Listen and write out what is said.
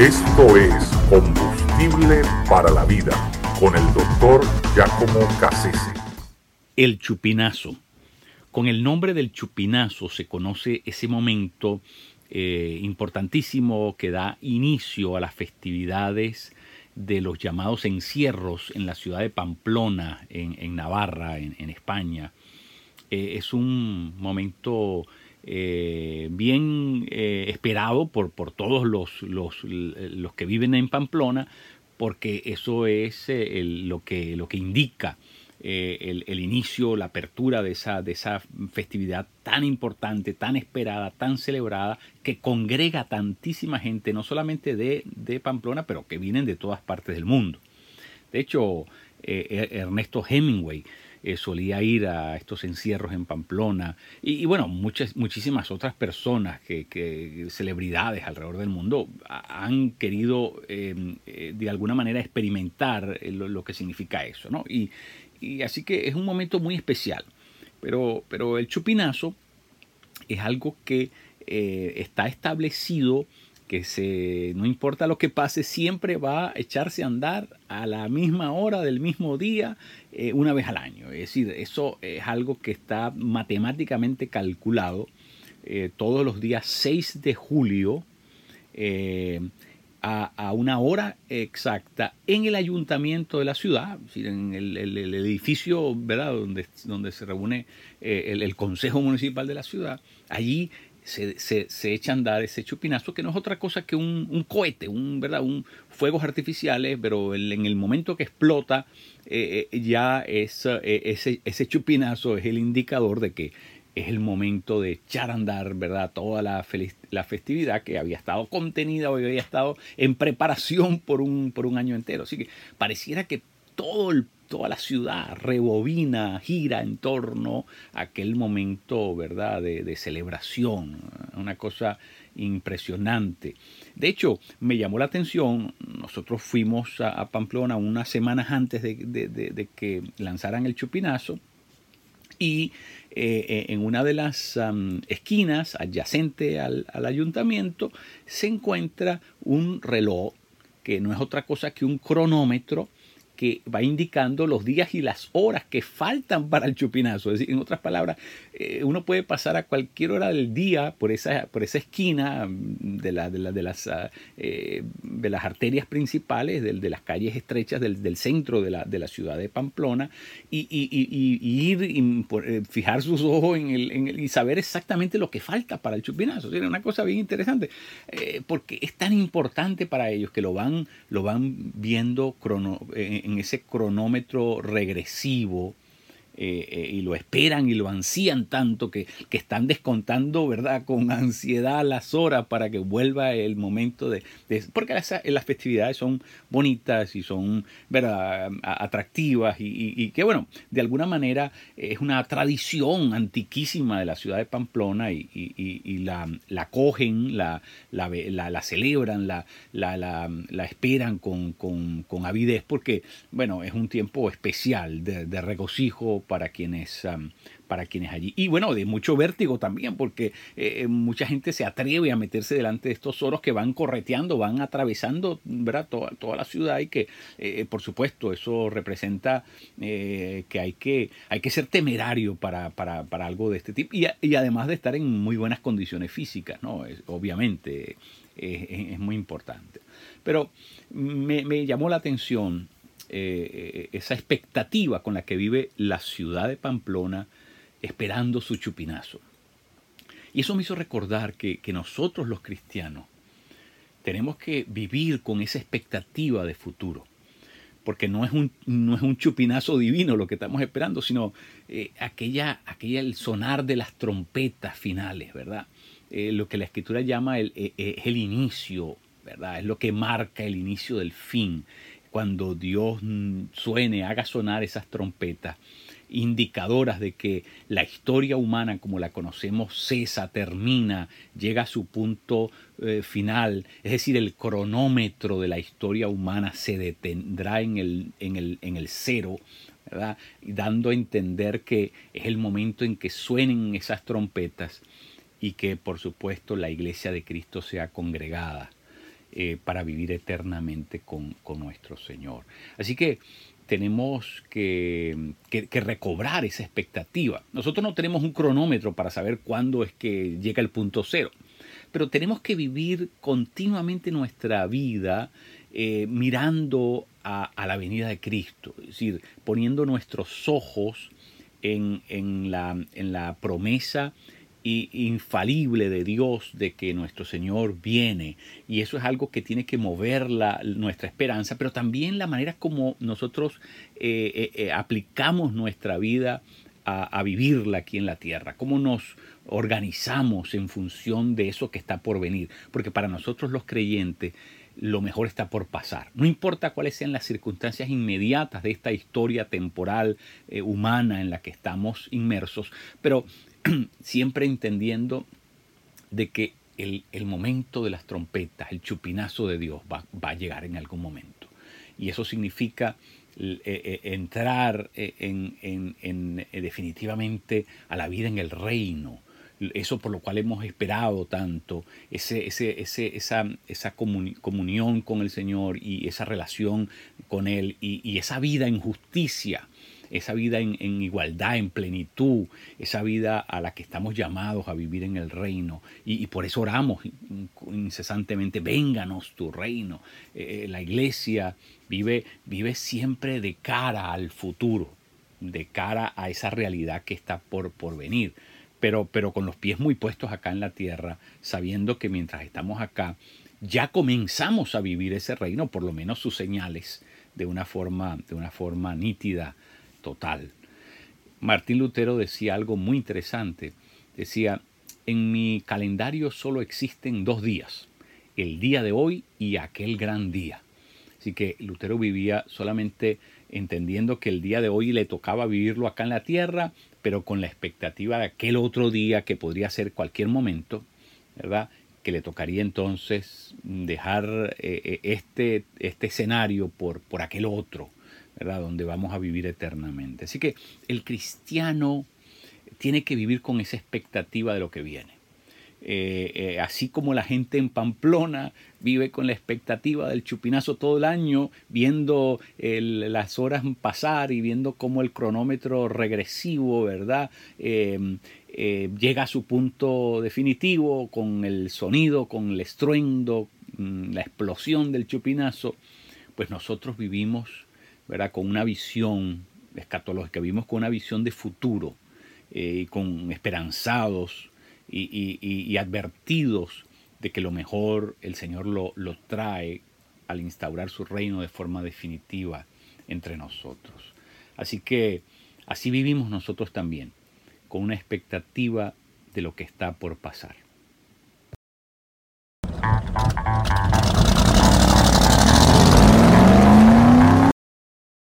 Esto es Combustible para la Vida con el doctor Giacomo Cassese. El chupinazo. Con el nombre del chupinazo se conoce ese momento eh, importantísimo que da inicio a las festividades de los llamados encierros en la ciudad de Pamplona, en, Navarra, en, España. Eh, es un momento eh, bien eh, esperado por, por todos los, los, los, que viven en Pamplona, porque eso es eh, lo, que, lo que indica el, el, inicio, la apertura de esa, de esa festividad tan importante, tan esperada, tan celebrada, que congrega tantísima gente, no solamente de, de Pamplona, pero que vienen de todas partes del mundo. De hecho, Ernesto Hemingway, eh, solía ir a estos encierros en Pamplona y, bueno, muchas, muchísimas otras personas, que, celebridades alrededor del mundo han querido em, eh, de alguna manera experimentar eh, lo, que significa eso, ¿no? Y, así que es un momento muy especial, pero, pero el chupinazo es algo que está establecido que se, no importa lo que pase, siempre va a echarse a andar a la misma hora del mismo día, eh, una vez al año. Es decir, eso es algo que está matemáticamente calculado eh, todos los días 6 de julio eh, a, una hora exacta en el ayuntamiento de la ciudad, en el, edificio ¿verdad? Donde, donde se reúne el, el Consejo Municipal de la ciudad. Allí se, se, echa a andar ese chupinazo, que no es otra cosa que un, cohete, un, ¿verdad? un fuegos artificiales, pero en el momento que explota, eh, eh, ya es, eh, ese, ese chupinazo es el indicador de que es el momento de echar a andar, ¿verdad? Toda la, la festividad que había estado contenida o había estado en preparación por un, por un año entero. Así que pareciera que toda la ciudad rebobina, gira en torno a aquel momento, ¿verdad?, de, celebración, una cosa impresionante. De hecho, me llamó la atención, nosotros fuimos a, Pamplona unas semanas antes de, que lanzaran el chupinazo y eh, eh, en una de las esquinas adyacente al ayuntamiento se encuentra un reloj que no es otra cosa que un cronómetro que va indicando los días y las horas que faltan para el chupinazo. Es decir, en otras palabras, eh, uno puede pasar a cualquier hora del día por esa, por esa esquina de, la, de, las, ah, eh, de las arterias principales, de, las calles estrechas del, centro de la, de la ciudad de Pamplona, y, y, y, ir y eh, fijar sus ojos en el, y saber exactamente lo que falta para el chupinazo. Es una cosa bien interesante, porque es tan importante para ellos que lo van, lo van viendo crono, en, en ese cronómetro regresivo eh, eh, y lo esperan y lo ansían tanto que, que, están descontando, ¿verdad?, con ansiedad las horas para que vuelva el momento de... porque las, las, festividades son bonitas y son, ¿verdad?, atractivas y, que, bueno, de alguna manera es una tradición antiquísima de la ciudad de Pamplona y, la, la, cogen, la, la, la celebran, la, la, esperan con, con, con, avidez porque, bueno, es un tiempo especial de, de regocijo para quienes, para quienes allí. Y bueno, de mucho vértigo también, porque eh, mucha gente se atreve a meterse delante de estos oros que van correteando, van atravesando. Toda, toda la ciudad y que, eh, por supuesto, eso representa eh, que, hay que hay que ser temerario para, para, para algo de este tipo y, además de estar en muy buenas condiciones físicas, ¿no? Obviamente es, muy importante. Pero me llamó la atención eh, esa expectativa con la que vive la ciudad de Pamplona esperando su chupinazo. Y eso me hizo recordar que, nosotros los cristianos tenemos que vivir con esa expectativa de futuro. Porque no es un, no es un chupinazo divino lo que estamos esperando, sino eh, aquella, aquella, el sonar de las trompetas finales, ¿verdad? Eh, lo que la escritura llama el, el inicio, ¿verdad? Es lo que marca el inicio del fin cuando Dios suene, haga sonar esas trompetas, indicadoras de que la historia humana como la conocemos cesa, termina, llega a su punto eh, final, es decir, el cronómetro de la historia humana se detendrá en el, en el, en el cero, ¿verdad? dando a entender que es el momento en que suenen esas trompetas y que por supuesto la iglesia de Cristo sea congregada eh, para vivir eternamente con, nuestro Señor. Así que tenemos que, que, recobrar esa expectativa. Nosotros no tenemos un cronómetro para saber cuándo es que llega el punto cero, pero tenemos que vivir continuamente nuestra vida eh, mirando a, la venida de Cristo, es decir, poniendo nuestros ojos en, en, la, en la promesa infalible de Dios de que nuestro Señor viene. Y eso es algo que tiene que mover la, nuestra esperanza, pero también la manera como nosotros eh, eh, eh, aplicamos nuestra vida a, a, vivirla aquí en la tierra, cómo nos organizamos en función de eso que está por venir, porque para nosotros los creyentes lo mejor está por pasar. No importa cuáles sean las circunstancias inmediatas de esta historia temporal humana en la que estamos inmersos, pero siempre entendiendo de que el, momento de las trompetas, el chupinazo de Dios va, a llegar en algún momento. Y eso significa eh, eh, entrar eh, en, definitivamente a la vida en el reino. Eso por lo cual hemos esperado tanto, ese, ese, esa, esa comunión con el Señor y esa relación con Él y esa vida en justicia esa vida en, igualdad, en plenitud, esa vida a la que estamos llamados a vivir en el reino. Y, por eso oramos incesantemente, vénganos tu reino. Eh, eh, la iglesia vive, vive siempre de cara al futuro, de cara a esa realidad que está por, por venir. Pero, pero con los pies muy puestos acá en la tierra, sabiendo que mientras estamos acá, ya comenzamos a vivir ese reino, por lo menos sus señales, de una forma, de una forma nítida total. Martín Lutero decía algo muy interesante. Decía, en mi calendario solo existen dos días, el día de hoy y aquel gran día. Así que Lutero vivía solamente entendiendo que el día de hoy le tocaba vivirlo acá en la tierra, pero con la expectativa de aquel otro día que podría ser cualquier momento, ¿verdad? Que le tocaría entonces dejar eh, eh, este, este escenario por, por aquel otro, donde vamos a vivir eternamente. Así que el cristiano tiene que vivir con esa expectativa de lo que viene. Eh, eh, así como la gente en Pamplona vive con la expectativa del chupinazo todo el año, viendo las horas pasar y viendo cómo el cronómetro regresivo, ¿verdad? Em, eh, llega a su punto definitivo con el sonido, con el estruendo, mm, la explosión del chupinazo, pues nosotros vivimos con una visión escatológica, vivimos con una visión de futuro, eh, con esperanzados y, advertidos de que lo mejor el Señor lo, lo trae al instaurar su reino de forma definitiva entre nosotros. Así que así vivimos nosotros también, con una expectativa de lo que está por pasar.